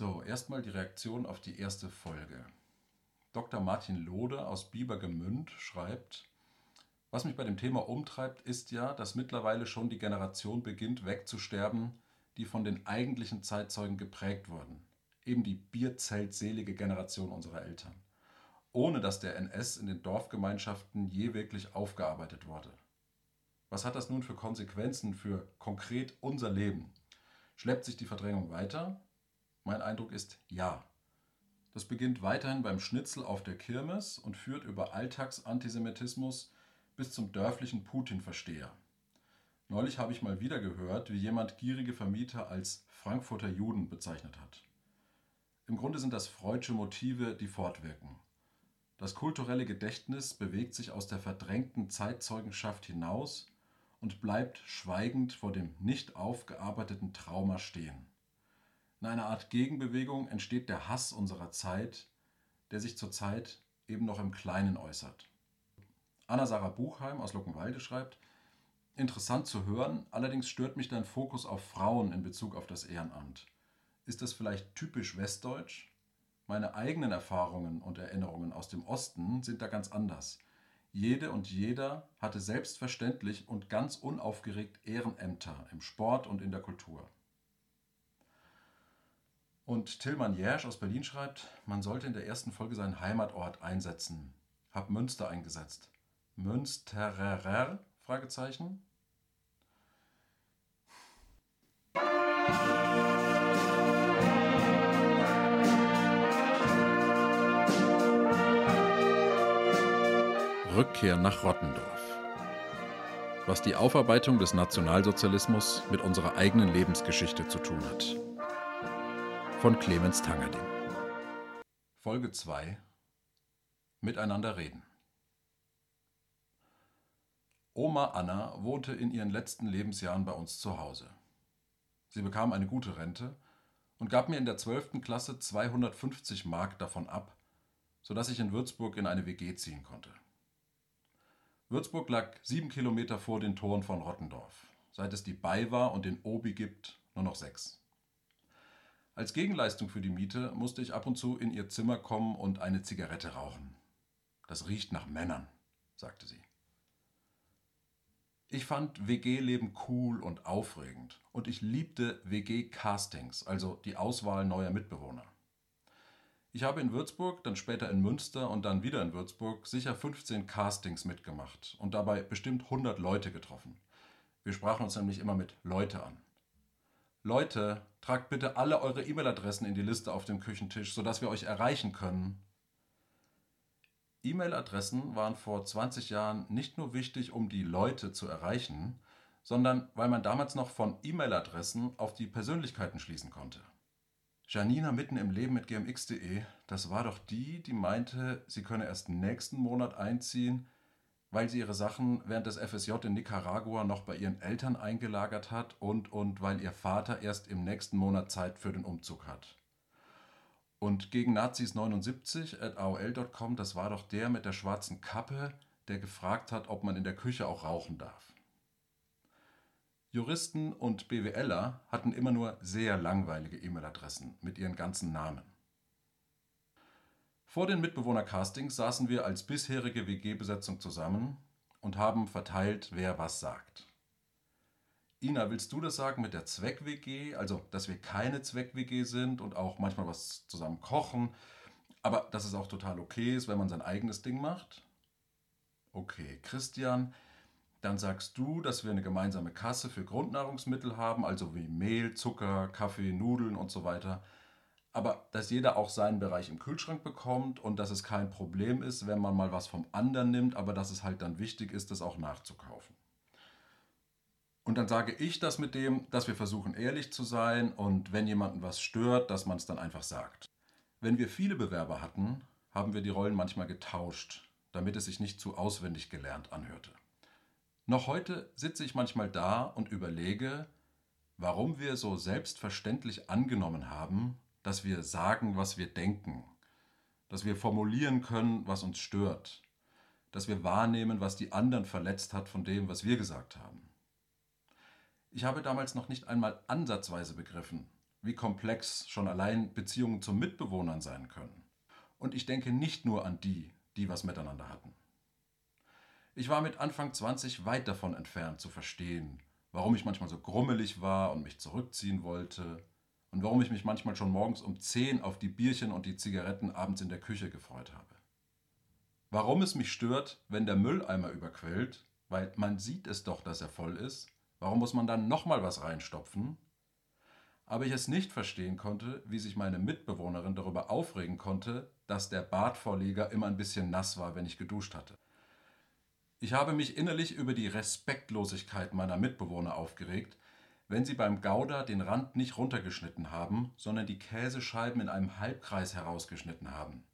So, erstmal die Reaktion auf die erste Folge. Dr. Martin Lode aus Biebergemünd schreibt, was mich bei dem Thema umtreibt, ist ja, dass mittlerweile schon die Generation beginnt wegzusterben, die von den eigentlichen Zeitzeugen geprägt wurden. Eben die bierzeltselige Generation unserer Eltern. Ohne dass der NS in den Dorfgemeinschaften je wirklich aufgearbeitet wurde. Was hat das nun für Konsequenzen für konkret unser Leben? Schleppt sich die Verdrängung weiter? Mein Eindruck ist ja. Das beginnt weiterhin beim Schnitzel auf der Kirmes und führt über Alltagsantisemitismus bis zum dörflichen Putin-Versteher. Neulich habe ich mal wieder gehört, wie jemand gierige Vermieter als Frankfurter Juden bezeichnet hat. Im Grunde sind das freudsche Motive, die fortwirken. Das kulturelle Gedächtnis bewegt sich aus der verdrängten Zeitzeugenschaft hinaus und bleibt schweigend vor dem nicht aufgearbeiteten Trauma stehen. In einer Art Gegenbewegung entsteht der Hass unserer Zeit, der sich zurzeit eben noch im Kleinen äußert. Anna-Sarah Buchheim aus Luckenwalde schreibt, interessant zu hören, allerdings stört mich dein Fokus auf Frauen in Bezug auf das Ehrenamt. Ist das vielleicht typisch westdeutsch? Meine eigenen Erfahrungen und Erinnerungen aus dem Osten sind da ganz anders. Jede und jeder hatte selbstverständlich und ganz unaufgeregt Ehrenämter im Sport und in der Kultur. Und Tillmann Jersch aus Berlin schreibt, man sollte in der ersten Folge seinen Heimatort einsetzen. Hab Münster eingesetzt. Münsterer? Fragezeichen. Rückkehr nach Rottendorf. Was die Aufarbeitung des Nationalsozialismus mit unserer eigenen Lebensgeschichte zu tun hat von Clemens Tangerding. Folge 2 Miteinander reden. Oma Anna wohnte in ihren letzten Lebensjahren bei uns zu Hause. Sie bekam eine gute Rente und gab mir in der 12. Klasse 250 Mark davon ab, sodass ich in Würzburg in eine WG ziehen konnte. Würzburg lag sieben Kilometer vor den Toren von Rottendorf, seit es die BayWa und den Obi gibt, nur noch sechs. Als Gegenleistung für die Miete musste ich ab und zu in ihr Zimmer kommen und eine Zigarette rauchen. Das riecht nach Männern, sagte sie. Ich fand WG-Leben cool und aufregend und ich liebte WG-Castings, also die Auswahl neuer Mitbewohner. Ich habe in Würzburg, dann später in Münster und dann wieder in Würzburg sicher 15 Castings mitgemacht und dabei bestimmt 100 Leute getroffen. Wir sprachen uns nämlich immer mit Leute an. Leute, tragt bitte alle eure E-Mail-Adressen in die Liste auf dem Küchentisch, sodass wir euch erreichen können. E-Mail-Adressen waren vor 20 Jahren nicht nur wichtig, um die Leute zu erreichen, sondern weil man damals noch von E-Mail-Adressen auf die Persönlichkeiten schließen konnte. Janina mitten im Leben mit gmx.de, das war doch die, die meinte, sie könne erst nächsten Monat einziehen, weil sie ihre Sachen während des FSJ in Nicaragua noch bei ihren Eltern eingelagert hat und, und weil ihr Vater erst im nächsten Monat Zeit für den Umzug hat. Und gegen Nazis 79 at AOL.com, das war doch der mit der schwarzen Kappe, der gefragt hat, ob man in der Küche auch rauchen darf. Juristen und BWLer hatten immer nur sehr langweilige E-Mail-Adressen mit ihren ganzen Namen. Vor den Mitbewohner-Castings saßen wir als bisherige WG-Besetzung zusammen und haben verteilt, wer was sagt. Ina, willst du das sagen mit der Zweck-WG? Also, dass wir keine Zweck-WG sind und auch manchmal was zusammen kochen, aber dass es auch total okay ist, wenn man sein eigenes Ding macht? Okay, Christian, dann sagst du, dass wir eine gemeinsame Kasse für Grundnahrungsmittel haben, also wie Mehl, Zucker, Kaffee, Nudeln und so weiter aber dass jeder auch seinen Bereich im Kühlschrank bekommt und dass es kein Problem ist, wenn man mal was vom anderen nimmt, aber dass es halt dann wichtig ist, das auch nachzukaufen. Und dann sage ich das mit dem, dass wir versuchen ehrlich zu sein und wenn jemanden was stört, dass man es dann einfach sagt. Wenn wir viele Bewerber hatten, haben wir die Rollen manchmal getauscht, damit es sich nicht zu auswendig gelernt anhörte. Noch heute sitze ich manchmal da und überlege, warum wir so selbstverständlich angenommen haben, dass wir sagen, was wir denken, dass wir formulieren können, was uns stört, dass wir wahrnehmen, was die anderen verletzt hat von dem, was wir gesagt haben. Ich habe damals noch nicht einmal ansatzweise begriffen, wie komplex schon allein Beziehungen zu Mitbewohnern sein können. Und ich denke nicht nur an die, die was miteinander hatten. Ich war mit Anfang 20 weit davon entfernt zu verstehen, warum ich manchmal so grummelig war und mich zurückziehen wollte und warum ich mich manchmal schon morgens um 10 auf die Bierchen und die Zigaretten abends in der Küche gefreut habe. Warum es mich stört, wenn der Mülleimer überquellt, weil man sieht es doch, dass er voll ist, warum muss man dann nochmal was reinstopfen? Aber ich es nicht verstehen konnte, wie sich meine Mitbewohnerin darüber aufregen konnte, dass der Badvorleger immer ein bisschen nass war, wenn ich geduscht hatte. Ich habe mich innerlich über die Respektlosigkeit meiner Mitbewohner aufgeregt, wenn sie beim Gouda den Rand nicht runtergeschnitten haben, sondern die Käsescheiben in einem Halbkreis herausgeschnitten haben.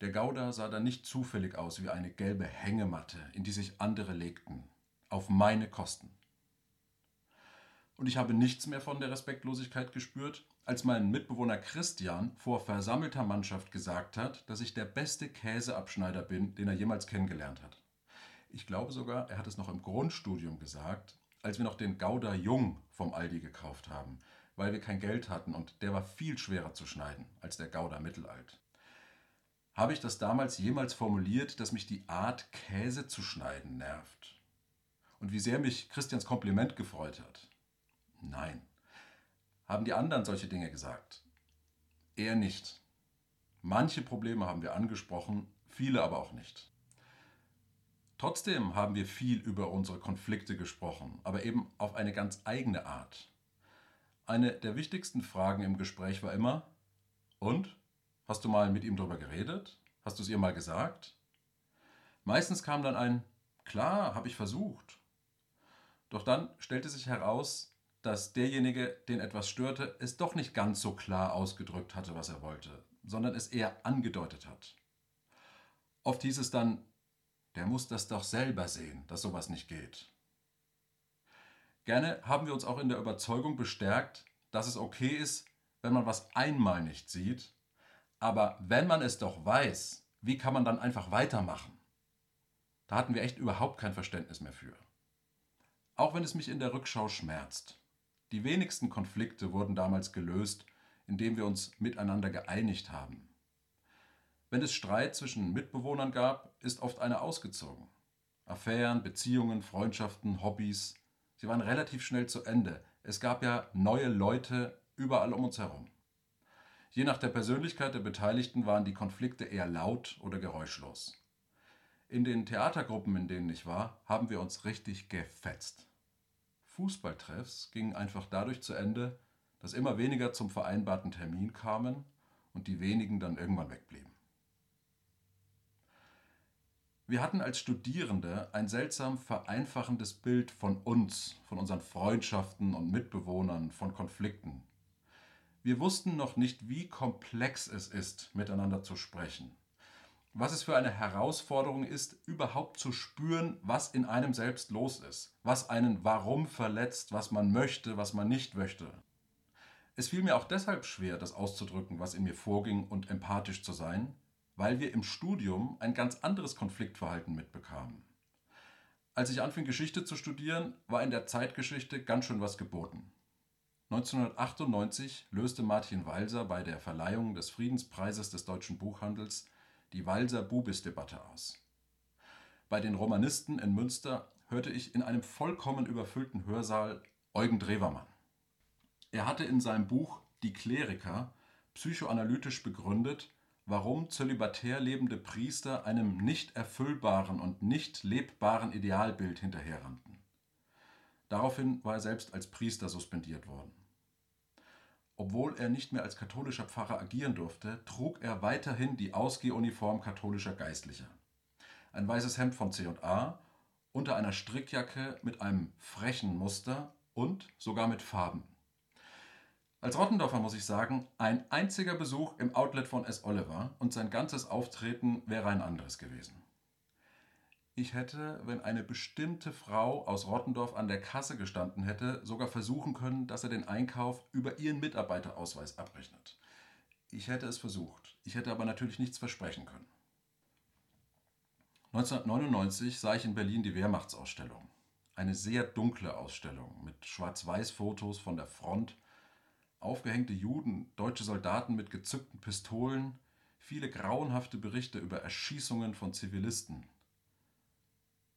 Der Gouda sah dann nicht zufällig aus wie eine gelbe Hängematte, in die sich andere legten, auf meine Kosten. Und ich habe nichts mehr von der Respektlosigkeit gespürt, als mein Mitbewohner Christian vor versammelter Mannschaft gesagt hat, dass ich der beste Käseabschneider bin, den er jemals kennengelernt hat. Ich glaube sogar, er hat es noch im Grundstudium gesagt, als wir noch den Gouda Jung vom Aldi gekauft haben, weil wir kein Geld hatten und der war viel schwerer zu schneiden als der Gouda Mittelalt. Habe ich das damals jemals formuliert, dass mich die Art, Käse zu schneiden, nervt? Und wie sehr mich Christians Kompliment gefreut hat? Nein. Haben die anderen solche Dinge gesagt? Er nicht. Manche Probleme haben wir angesprochen, viele aber auch nicht. Trotzdem haben wir viel über unsere Konflikte gesprochen, aber eben auf eine ganz eigene Art. Eine der wichtigsten Fragen im Gespräch war immer, und? Hast du mal mit ihm darüber geredet? Hast du es ihr mal gesagt? Meistens kam dann ein, klar, habe ich versucht. Doch dann stellte sich heraus, dass derjenige, den etwas störte, es doch nicht ganz so klar ausgedrückt hatte, was er wollte, sondern es eher angedeutet hat. Oft hieß es dann, der muss das doch selber sehen, dass sowas nicht geht. Gerne haben wir uns auch in der Überzeugung bestärkt, dass es okay ist, wenn man was einmal nicht sieht, aber wenn man es doch weiß, wie kann man dann einfach weitermachen? Da hatten wir echt überhaupt kein Verständnis mehr für. Auch wenn es mich in der Rückschau schmerzt. Die wenigsten Konflikte wurden damals gelöst, indem wir uns miteinander geeinigt haben. Wenn es Streit zwischen Mitbewohnern gab, ist oft einer ausgezogen. Affären, Beziehungen, Freundschaften, Hobbys, sie waren relativ schnell zu Ende. Es gab ja neue Leute überall um uns herum. Je nach der Persönlichkeit der Beteiligten waren die Konflikte eher laut oder geräuschlos. In den Theatergruppen, in denen ich war, haben wir uns richtig gefetzt. Fußballtreffs gingen einfach dadurch zu Ende, dass immer weniger zum vereinbarten Termin kamen und die wenigen dann irgendwann wegblieben. Wir hatten als Studierende ein seltsam vereinfachendes Bild von uns, von unseren Freundschaften und Mitbewohnern, von Konflikten. Wir wussten noch nicht, wie komplex es ist, miteinander zu sprechen. Was es für eine Herausforderung ist, überhaupt zu spüren, was in einem selbst los ist, was einen warum verletzt, was man möchte, was man nicht möchte. Es fiel mir auch deshalb schwer, das auszudrücken, was in mir vorging und empathisch zu sein, weil wir im Studium ein ganz anderes Konfliktverhalten mitbekamen. Als ich anfing, Geschichte zu studieren, war in der Zeitgeschichte ganz schön was geboten. 1998 löste Martin Walser bei der Verleihung des Friedenspreises des deutschen Buchhandels die Walser-Bubis-Debatte aus. Bei den Romanisten in Münster hörte ich in einem vollkommen überfüllten Hörsaal Eugen Drewermann. Er hatte in seinem Buch Die Kleriker psychoanalytisch begründet, warum zölibatär lebende Priester einem nicht erfüllbaren und nicht lebbaren Idealbild hinterherrannten. Daraufhin war er selbst als Priester suspendiert worden. Obwohl er nicht mehr als katholischer Pfarrer agieren durfte, trug er weiterhin die Ausgehuniform katholischer Geistlicher. Ein weißes Hemd von C&A, unter einer Strickjacke mit einem frechen Muster und sogar mit Farben. Als Rottendorfer muss ich sagen, ein einziger Besuch im Outlet von S. Oliver und sein ganzes Auftreten wäre ein anderes gewesen. Ich hätte, wenn eine bestimmte Frau aus Rottendorf an der Kasse gestanden hätte, sogar versuchen können, dass er den Einkauf über ihren Mitarbeiterausweis abrechnet. Ich hätte es versucht. Ich hätte aber natürlich nichts versprechen können. 1999 sah ich in Berlin die Wehrmachtsausstellung. Eine sehr dunkle Ausstellung mit Schwarz-Weiß-Fotos von der Front aufgehängte Juden, deutsche Soldaten mit gezückten Pistolen, viele grauenhafte Berichte über Erschießungen von Zivilisten.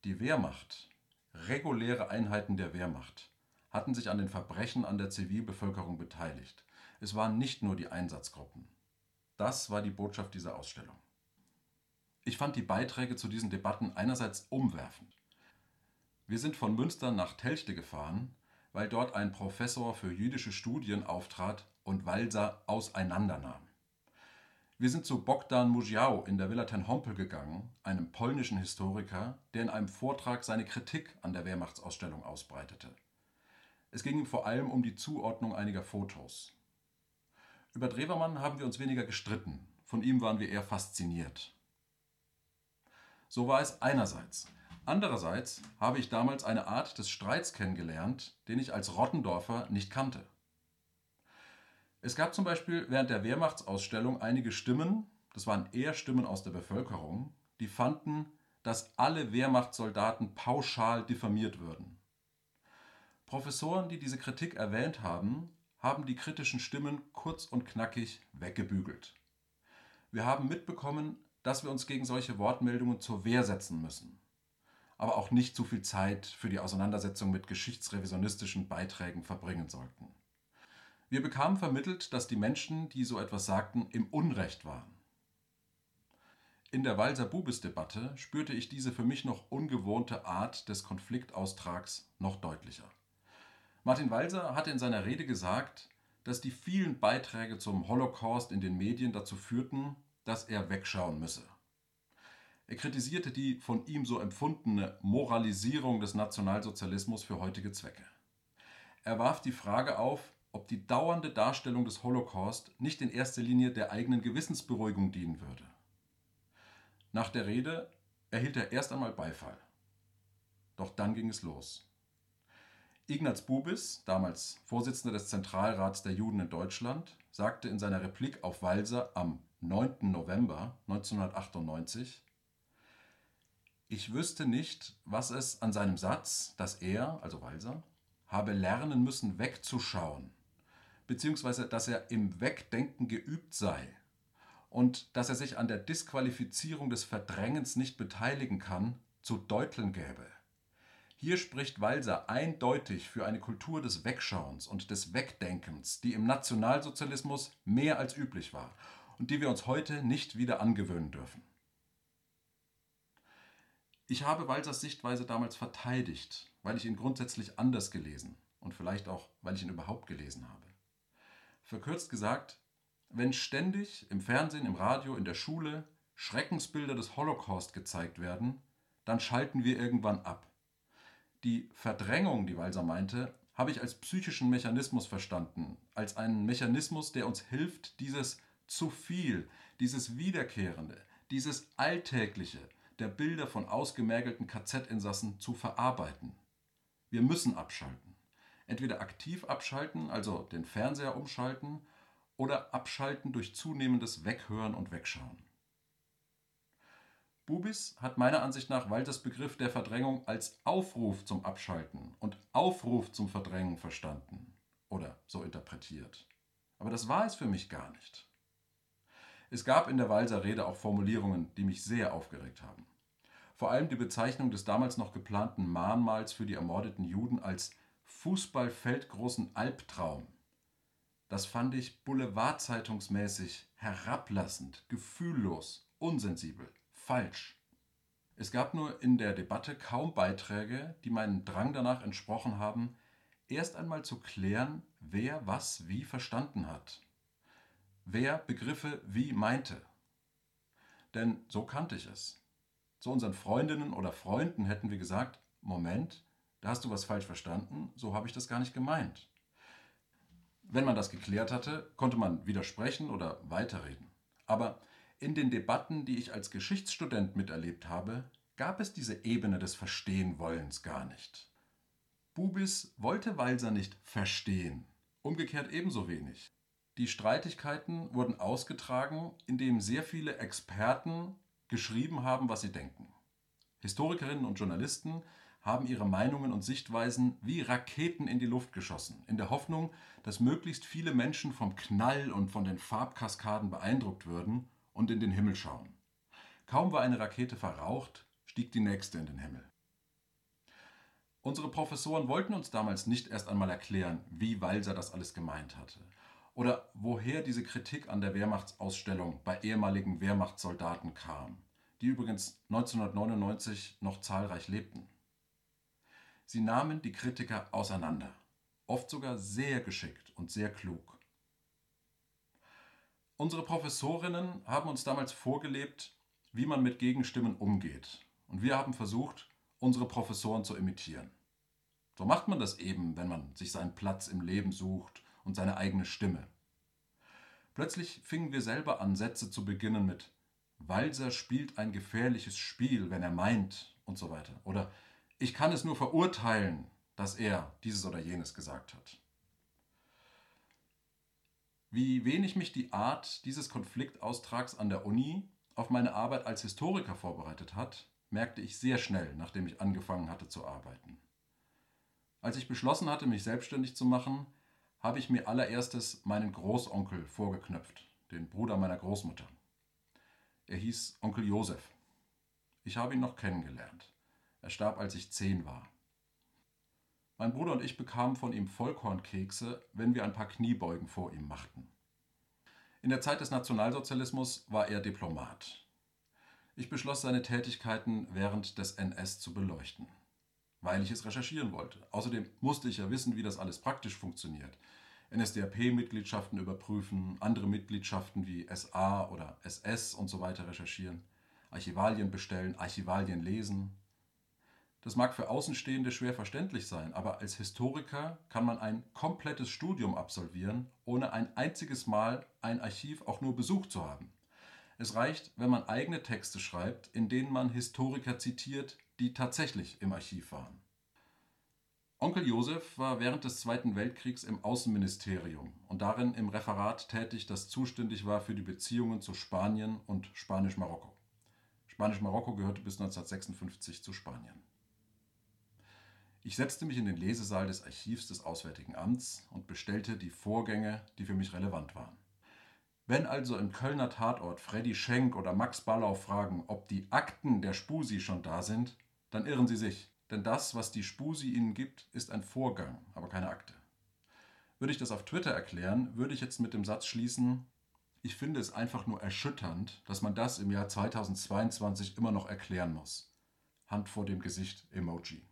Die Wehrmacht, reguläre Einheiten der Wehrmacht, hatten sich an den Verbrechen an der Zivilbevölkerung beteiligt. Es waren nicht nur die Einsatzgruppen. Das war die Botschaft dieser Ausstellung. Ich fand die Beiträge zu diesen Debatten einerseits umwerfend. Wir sind von Münster nach Telchte gefahren, weil dort ein Professor für jüdische Studien auftrat und Walser auseinandernahm. Wir sind zu Bogdan Muziau in der Villa Ten Hompel gegangen, einem polnischen Historiker, der in einem Vortrag seine Kritik an der Wehrmachtsausstellung ausbreitete. Es ging ihm vor allem um die Zuordnung einiger Fotos. Über Drewermann haben wir uns weniger gestritten, von ihm waren wir eher fasziniert. So war es einerseits. Andererseits habe ich damals eine Art des Streits kennengelernt, den ich als Rottendorfer nicht kannte. Es gab zum Beispiel während der Wehrmachtsausstellung einige Stimmen, das waren eher Stimmen aus der Bevölkerung, die fanden, dass alle Wehrmachtssoldaten pauschal diffamiert würden. Professoren, die diese Kritik erwähnt haben, haben die kritischen Stimmen kurz und knackig weggebügelt. Wir haben mitbekommen, dass wir uns gegen solche Wortmeldungen zur Wehr setzen müssen, aber auch nicht zu viel Zeit für die Auseinandersetzung mit geschichtsrevisionistischen Beiträgen verbringen sollten. Wir bekamen vermittelt, dass die Menschen, die so etwas sagten, im Unrecht waren. In der Walser Bubis-Debatte spürte ich diese für mich noch ungewohnte Art des Konfliktaustrags noch deutlicher. Martin Walser hatte in seiner Rede gesagt, dass die vielen Beiträge zum Holocaust in den Medien dazu führten, dass er wegschauen müsse. Er kritisierte die von ihm so empfundene Moralisierung des Nationalsozialismus für heutige Zwecke. Er warf die Frage auf, ob die dauernde Darstellung des Holocaust nicht in erster Linie der eigenen Gewissensberuhigung dienen würde. Nach der Rede erhielt er erst einmal Beifall. Doch dann ging es los. Ignaz Bubis, damals Vorsitzender des Zentralrats der Juden in Deutschland, sagte in seiner Replik auf Walser am 9. November 1998 Ich wüsste nicht, was es an seinem Satz, dass er, also Walser, habe lernen müssen, wegzuschauen, beziehungsweise dass er im Wegdenken geübt sei und dass er sich an der Disqualifizierung des Verdrängens nicht beteiligen kann, zu deuteln gäbe. Hier spricht Walser eindeutig für eine Kultur des Wegschauens und des Wegdenkens, die im Nationalsozialismus mehr als üblich war und die wir uns heute nicht wieder angewöhnen dürfen. Ich habe Walsers Sichtweise damals verteidigt, weil ich ihn grundsätzlich anders gelesen und vielleicht auch, weil ich ihn überhaupt gelesen habe. Verkürzt gesagt, wenn ständig im Fernsehen, im Radio, in der Schule Schreckensbilder des Holocaust gezeigt werden, dann schalten wir irgendwann ab. Die Verdrängung, die Walser meinte, habe ich als psychischen Mechanismus verstanden, als einen Mechanismus, der uns hilft, dieses zu viel, dieses Wiederkehrende, dieses Alltägliche der Bilder von ausgemergelten KZ-Insassen zu verarbeiten. Wir müssen abschalten. Entweder aktiv abschalten, also den Fernseher umschalten, oder abschalten durch zunehmendes Weghören und Wegschauen. Bubis hat meiner Ansicht nach Walters Begriff der Verdrängung als Aufruf zum Abschalten und Aufruf zum Verdrängen verstanden oder so interpretiert. Aber das war es für mich gar nicht. Es gab in der Walser Rede auch Formulierungen, die mich sehr aufgeregt haben. Vor allem die Bezeichnung des damals noch geplanten Mahnmals für die ermordeten Juden als Fußballfeldgroßen Albtraum. Das fand ich boulevardzeitungsmäßig herablassend, gefühllos, unsensibel falsch. Es gab nur in der Debatte kaum Beiträge, die meinem Drang danach entsprochen haben, erst einmal zu klären, wer was wie verstanden hat, wer Begriffe wie meinte. Denn so kannte ich es. Zu unseren Freundinnen oder Freunden hätten wir gesagt, Moment, da hast du was falsch verstanden, so habe ich das gar nicht gemeint. Wenn man das geklärt hatte, konnte man widersprechen oder weiterreden. Aber in den Debatten, die ich als Geschichtsstudent miterlebt habe, gab es diese Ebene des Verstehenwollens gar nicht. Bubis wollte Walser nicht verstehen, umgekehrt ebenso wenig. Die Streitigkeiten wurden ausgetragen, indem sehr viele Experten geschrieben haben, was sie denken. Historikerinnen und Journalisten haben ihre Meinungen und Sichtweisen wie Raketen in die Luft geschossen, in der Hoffnung, dass möglichst viele Menschen vom Knall und von den Farbkaskaden beeindruckt würden und in den Himmel schauen. Kaum war eine Rakete verraucht, stieg die nächste in den Himmel. Unsere Professoren wollten uns damals nicht erst einmal erklären, wie Walser das alles gemeint hatte oder woher diese Kritik an der Wehrmachtsausstellung bei ehemaligen Wehrmachtssoldaten kam, die übrigens 1999 noch zahlreich lebten. Sie nahmen die Kritiker auseinander, oft sogar sehr geschickt und sehr klug. Unsere Professorinnen haben uns damals vorgelebt, wie man mit Gegenstimmen umgeht, und wir haben versucht, unsere Professoren zu imitieren. So macht man das eben, wenn man sich seinen Platz im Leben sucht und seine eigene Stimme. Plötzlich fingen wir selber an, Sätze zu beginnen mit Walser spielt ein gefährliches Spiel, wenn er meint und so weiter. Oder ich kann es nur verurteilen, dass er dieses oder jenes gesagt hat. Wie wenig mich die Art dieses Konfliktaustrags an der Uni auf meine Arbeit als Historiker vorbereitet hat, merkte ich sehr schnell, nachdem ich angefangen hatte zu arbeiten. Als ich beschlossen hatte, mich selbstständig zu machen, habe ich mir allererstes meinen Großonkel vorgeknöpft, den Bruder meiner Großmutter. Er hieß Onkel Josef. Ich habe ihn noch kennengelernt. Er starb, als ich zehn war. Mein Bruder und ich bekamen von ihm Vollkornkekse, wenn wir ein paar Kniebeugen vor ihm machten. In der Zeit des Nationalsozialismus war er Diplomat. Ich beschloss, seine Tätigkeiten während des NS zu beleuchten, weil ich es recherchieren wollte. Außerdem musste ich ja wissen, wie das alles praktisch funktioniert. NSDAP-Mitgliedschaften überprüfen, andere Mitgliedschaften wie SA oder SS und so weiter recherchieren, Archivalien bestellen, Archivalien lesen. Das mag für Außenstehende schwer verständlich sein, aber als Historiker kann man ein komplettes Studium absolvieren, ohne ein einziges Mal ein Archiv auch nur besucht zu haben. Es reicht, wenn man eigene Texte schreibt, in denen man Historiker zitiert, die tatsächlich im Archiv waren. Onkel Josef war während des Zweiten Weltkriegs im Außenministerium und darin im Referat tätig, das zuständig war für die Beziehungen zu Spanien und Spanisch-Marokko. Spanisch-Marokko gehörte bis 1956 zu Spanien. Ich setzte mich in den Lesesaal des Archivs des Auswärtigen Amts und bestellte die Vorgänge, die für mich relevant waren. Wenn also im Kölner Tatort Freddy Schenk oder Max Ballau fragen, ob die Akten der Spusi schon da sind, dann irren sie sich, denn das, was die Spusi ihnen gibt, ist ein Vorgang, aber keine Akte. Würde ich das auf Twitter erklären, würde ich jetzt mit dem Satz schließen, ich finde es einfach nur erschütternd, dass man das im Jahr 2022 immer noch erklären muss. Hand vor dem Gesicht Emoji.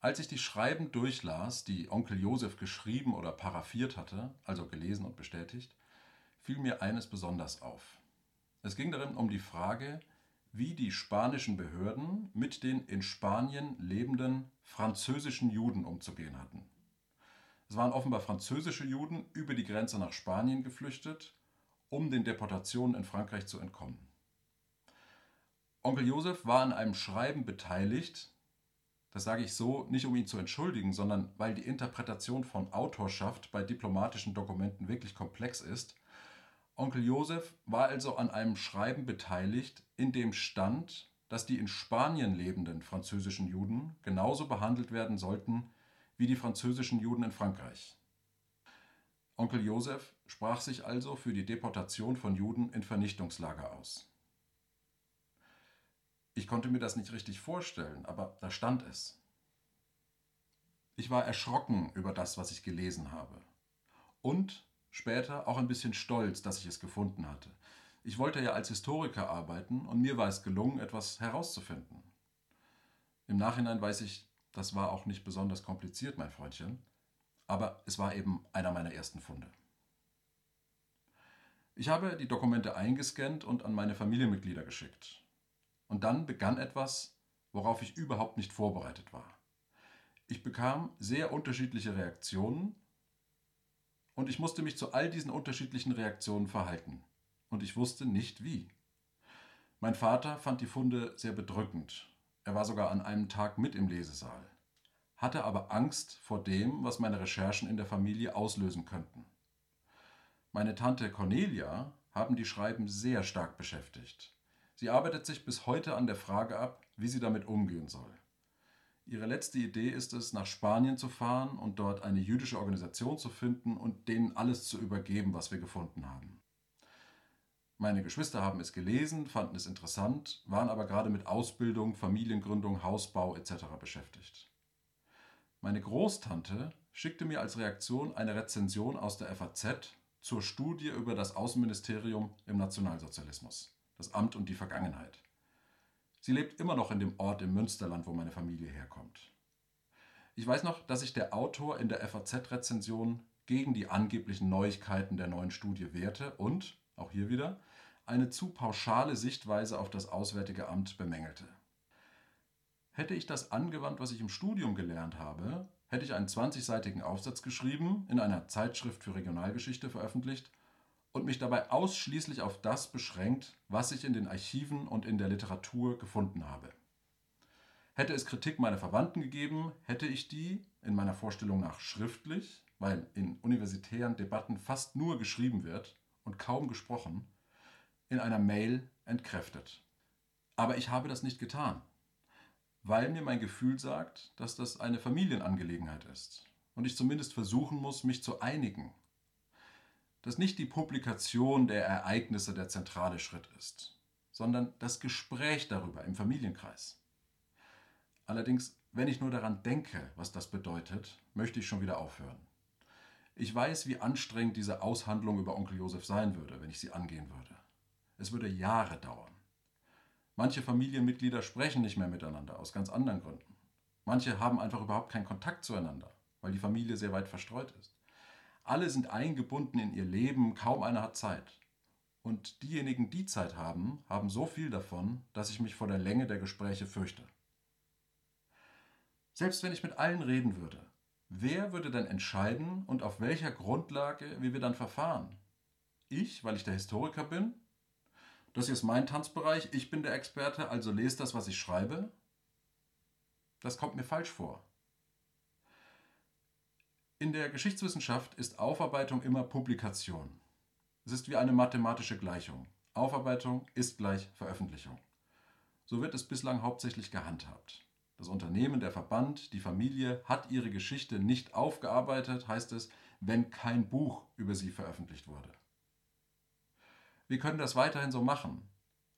Als ich die Schreiben durchlas, die Onkel Josef geschrieben oder paraphiert hatte, also gelesen und bestätigt, fiel mir eines besonders auf. Es ging darin um die Frage, wie die spanischen Behörden mit den in Spanien lebenden französischen Juden umzugehen hatten. Es waren offenbar französische Juden über die Grenze nach Spanien geflüchtet, um den Deportationen in Frankreich zu entkommen. Onkel Josef war an einem Schreiben beteiligt, das sage ich so, nicht um ihn zu entschuldigen, sondern weil die Interpretation von Autorschaft bei diplomatischen Dokumenten wirklich komplex ist. Onkel Josef war also an einem Schreiben beteiligt, in dem stand, dass die in Spanien lebenden französischen Juden genauso behandelt werden sollten wie die französischen Juden in Frankreich. Onkel Josef sprach sich also für die Deportation von Juden in Vernichtungslager aus. Ich konnte mir das nicht richtig vorstellen, aber da stand es. Ich war erschrocken über das, was ich gelesen habe. Und später auch ein bisschen stolz, dass ich es gefunden hatte. Ich wollte ja als Historiker arbeiten und mir war es gelungen, etwas herauszufinden. Im Nachhinein weiß ich, das war auch nicht besonders kompliziert, mein Freundchen, aber es war eben einer meiner ersten Funde. Ich habe die Dokumente eingescannt und an meine Familienmitglieder geschickt. Und dann begann etwas, worauf ich überhaupt nicht vorbereitet war. Ich bekam sehr unterschiedliche Reaktionen und ich musste mich zu all diesen unterschiedlichen Reaktionen verhalten. Und ich wusste nicht wie. Mein Vater fand die Funde sehr bedrückend. Er war sogar an einem Tag mit im Lesesaal, hatte aber Angst vor dem, was meine Recherchen in der Familie auslösen könnten. Meine Tante Cornelia haben die Schreiben sehr stark beschäftigt. Sie arbeitet sich bis heute an der Frage ab, wie sie damit umgehen soll. Ihre letzte Idee ist es, nach Spanien zu fahren und dort eine jüdische Organisation zu finden und denen alles zu übergeben, was wir gefunden haben. Meine Geschwister haben es gelesen, fanden es interessant, waren aber gerade mit Ausbildung, Familiengründung, Hausbau etc. beschäftigt. Meine Großtante schickte mir als Reaktion eine Rezension aus der FAZ zur Studie über das Außenministerium im Nationalsozialismus, das Amt und die Vergangenheit. Sie lebt immer noch in dem Ort im Münsterland, wo meine Familie herkommt. Ich weiß noch, dass sich der Autor in der FAZ-Rezension gegen die angeblichen Neuigkeiten der neuen Studie wehrte und, auch hier wieder, eine zu pauschale Sichtweise auf das Auswärtige Amt bemängelte. Hätte ich das angewandt, was ich im Studium gelernt habe, hätte ich einen 20-seitigen Aufsatz geschrieben, in einer Zeitschrift für Regionalgeschichte veröffentlicht und mich dabei ausschließlich auf das beschränkt, was ich in den Archiven und in der Literatur gefunden habe. Hätte es Kritik meiner Verwandten gegeben, hätte ich die, in meiner Vorstellung nach schriftlich, weil in universitären Debatten fast nur geschrieben wird und kaum gesprochen, in einer Mail entkräftet. Aber ich habe das nicht getan weil mir mein Gefühl sagt, dass das eine Familienangelegenheit ist und ich zumindest versuchen muss, mich zu einigen. Dass nicht die Publikation der Ereignisse der zentrale Schritt ist, sondern das Gespräch darüber im Familienkreis. Allerdings, wenn ich nur daran denke, was das bedeutet, möchte ich schon wieder aufhören. Ich weiß, wie anstrengend diese Aushandlung über Onkel Josef sein würde, wenn ich sie angehen würde. Es würde Jahre dauern. Manche Familienmitglieder sprechen nicht mehr miteinander aus ganz anderen Gründen. Manche haben einfach überhaupt keinen Kontakt zueinander, weil die Familie sehr weit verstreut ist. Alle sind eingebunden in ihr Leben, kaum einer hat Zeit. Und diejenigen, die Zeit haben, haben so viel davon, dass ich mich vor der Länge der Gespräche fürchte. Selbst wenn ich mit allen reden würde, wer würde dann entscheiden und auf welcher Grundlage, wie wir dann verfahren? Ich, weil ich der Historiker bin? Das hier ist mein Tanzbereich, ich bin der Experte, also lest das, was ich schreibe. Das kommt mir falsch vor. In der Geschichtswissenschaft ist Aufarbeitung immer Publikation. Es ist wie eine mathematische Gleichung. Aufarbeitung ist gleich Veröffentlichung. So wird es bislang hauptsächlich gehandhabt. Das Unternehmen, der Verband, die Familie hat ihre Geschichte nicht aufgearbeitet, heißt es, wenn kein Buch über sie veröffentlicht wurde. Wir können das weiterhin so machen.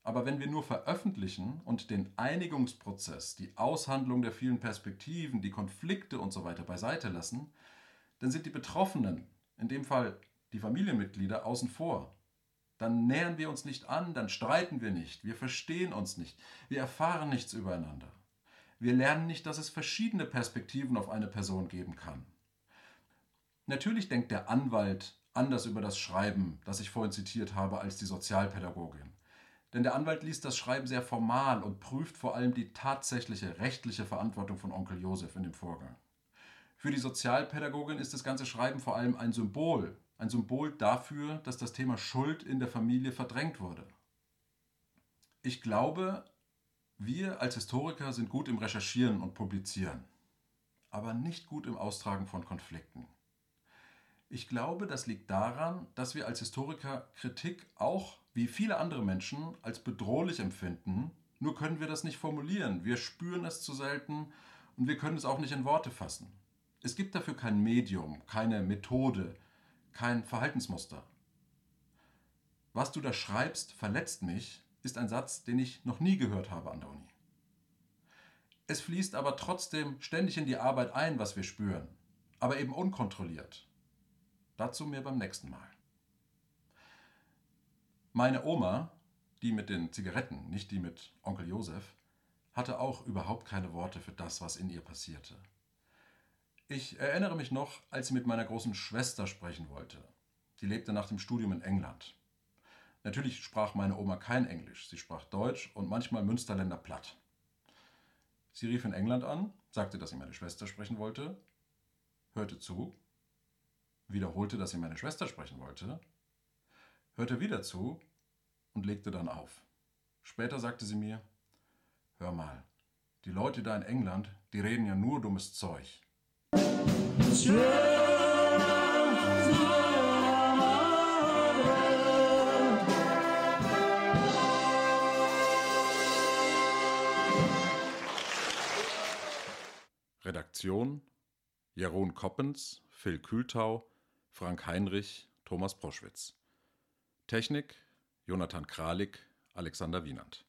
Aber wenn wir nur veröffentlichen und den Einigungsprozess, die Aushandlung der vielen Perspektiven, die Konflikte und so beiseite lassen, dann sind die Betroffenen, in dem Fall die Familienmitglieder, außen vor. Dann nähern wir uns nicht an, dann streiten wir nicht, wir verstehen uns nicht, wir erfahren nichts übereinander. Wir lernen nicht, dass es verschiedene Perspektiven auf eine Person geben kann. Natürlich denkt der Anwalt anders über das Schreiben, das ich vorhin zitiert habe, als die Sozialpädagogin. Denn der Anwalt liest das Schreiben sehr formal und prüft vor allem die tatsächliche rechtliche Verantwortung von Onkel Josef in dem Vorgang. Für die Sozialpädagogin ist das ganze Schreiben vor allem ein Symbol, ein Symbol dafür, dass das Thema Schuld in der Familie verdrängt wurde. Ich glaube, wir als Historiker sind gut im Recherchieren und Publizieren, aber nicht gut im Austragen von Konflikten. Ich glaube, das liegt daran, dass wir als Historiker Kritik auch, wie viele andere Menschen, als bedrohlich empfinden. Nur können wir das nicht formulieren. Wir spüren es zu selten und wir können es auch nicht in Worte fassen. Es gibt dafür kein Medium, keine Methode, kein Verhaltensmuster. Was du da schreibst, verletzt mich, ist ein Satz, den ich noch nie gehört habe an der Uni. Es fließt aber trotzdem ständig in die Arbeit ein, was wir spüren, aber eben unkontrolliert. Dazu mehr beim nächsten Mal. Meine Oma, die mit den Zigaretten, nicht die mit Onkel Josef, hatte auch überhaupt keine Worte für das, was in ihr passierte. Ich erinnere mich noch, als sie mit meiner großen Schwester sprechen wollte. Sie lebte nach dem Studium in England. Natürlich sprach meine Oma kein Englisch, sie sprach Deutsch und manchmal Münsterländer Platt. Sie rief in England an, sagte, dass sie meine Schwester sprechen wollte, hörte zu wiederholte, dass sie meine Schwester sprechen wollte, hörte wieder zu und legte dann auf. Später sagte sie mir, hör mal, die Leute da in England, die reden ja nur dummes Zeug. Redaktion Jeroen Koppens, Phil Kühltau, Frank Heinrich, Thomas Proschwitz. Technik Jonathan Kralik, Alexander Wienand.